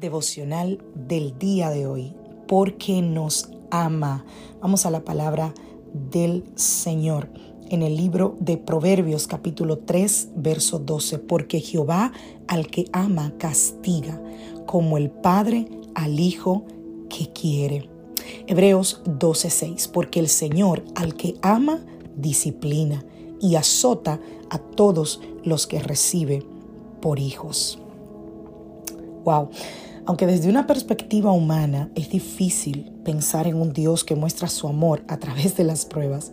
Devocional del día de hoy, porque nos ama. Vamos a la palabra del Señor en el libro de Proverbios capítulo 3, verso 12, porque Jehová al que ama castiga, como el Padre al Hijo que quiere. Hebreos 12, 6, porque el Señor al que ama disciplina y azota a todos los que recibe por hijos. Wow. Aunque desde una perspectiva humana es difícil pensar en un Dios que muestra su amor a través de las pruebas,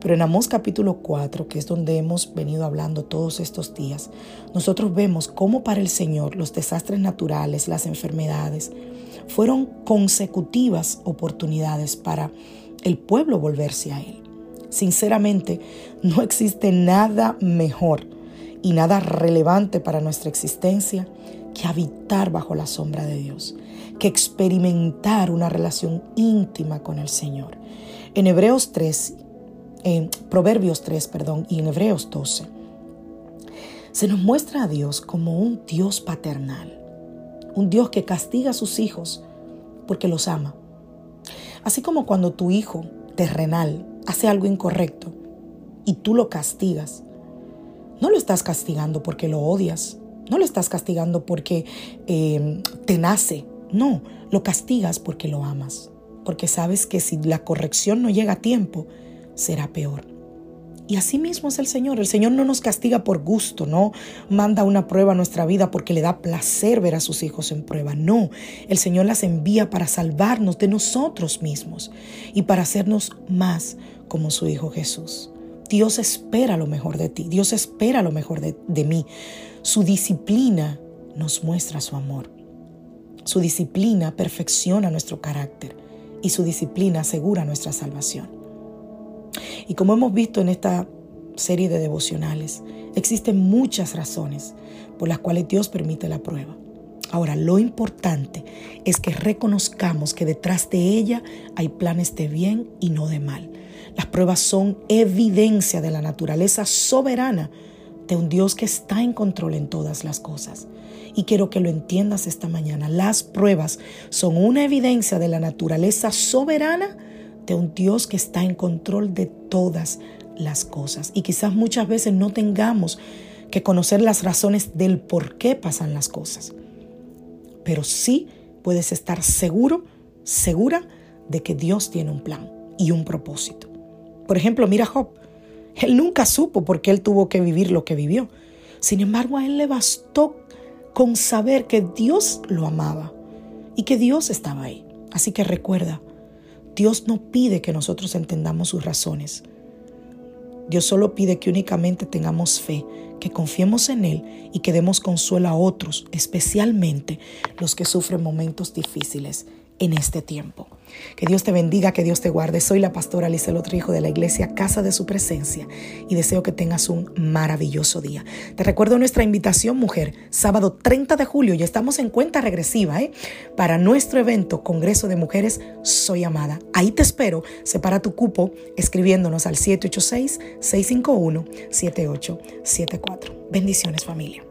pero en Amós capítulo 4, que es donde hemos venido hablando todos estos días, nosotros vemos cómo para el Señor los desastres naturales, las enfermedades, fueron consecutivas oportunidades para el pueblo volverse a Él. Sinceramente, no existe nada mejor y nada relevante para nuestra existencia que habitar bajo la sombra de Dios, que experimentar una relación íntima con el Señor. En Hebreos 3, en Proverbios 3, perdón, y en Hebreos 12, se nos muestra a Dios como un Dios paternal, un Dios que castiga a sus hijos porque los ama. Así como cuando tu hijo terrenal hace algo incorrecto y tú lo castigas, no lo estás castigando porque lo odias, no lo estás castigando porque eh, te nace. No, lo castigas porque lo amas. Porque sabes que si la corrección no llega a tiempo, será peor. Y así mismo es el Señor. El Señor no nos castiga por gusto, no manda una prueba a nuestra vida porque le da placer ver a sus hijos en prueba. No, el Señor las envía para salvarnos de nosotros mismos y para hacernos más como su Hijo Jesús. Dios espera lo mejor de ti, Dios espera lo mejor de, mí. Su disciplina nos muestra su amor. Su disciplina perfecciona nuestro carácter y su disciplina asegura nuestra salvación. Y como hemos visto en esta serie de devocionales, existen muchas razones por las cuales Dios permite la prueba. Ahora, lo importante es que reconozcamos que detrás de ella hay planes de bien y no de mal. Las pruebas son evidencia de la naturaleza soberana de un Dios que está en control en todas las cosas. Y quiero que lo entiendas esta mañana. Las pruebas son una evidencia de la naturaleza soberana de un Dios que está en control de todas las cosas. Y quizás muchas veces no tengamos que conocer las razones del por qué pasan las cosas. Pero sí puedes estar seguro, segura de que Dios tiene un plan y un propósito. Por ejemplo, mira Job. Él nunca supo por qué él tuvo que vivir lo que vivió. Sin embargo, a él le bastó con saber que Dios lo amaba y que Dios estaba ahí. Así que recuerda, Dios no pide que nosotros entendamos sus razones. Dios solo pide que únicamente tengamos fe, que confiemos en Él y que demos consuelo a otros, especialmente los que sufren momentos difíciles en este tiempo. Que Dios te bendiga, que Dios te guarde. Soy la pastora Alice Hijo de la iglesia Casa de Su Presencia y deseo que tengas un maravilloso día. Te recuerdo nuestra invitación, mujer, sábado 30 de julio, ya estamos en cuenta regresiva, ¿eh? Para nuestro evento Congreso de Mujeres Soy Amada. Ahí te espero. Separa tu cupo escribiéndonos al 786-651-7874. Bendiciones, familia.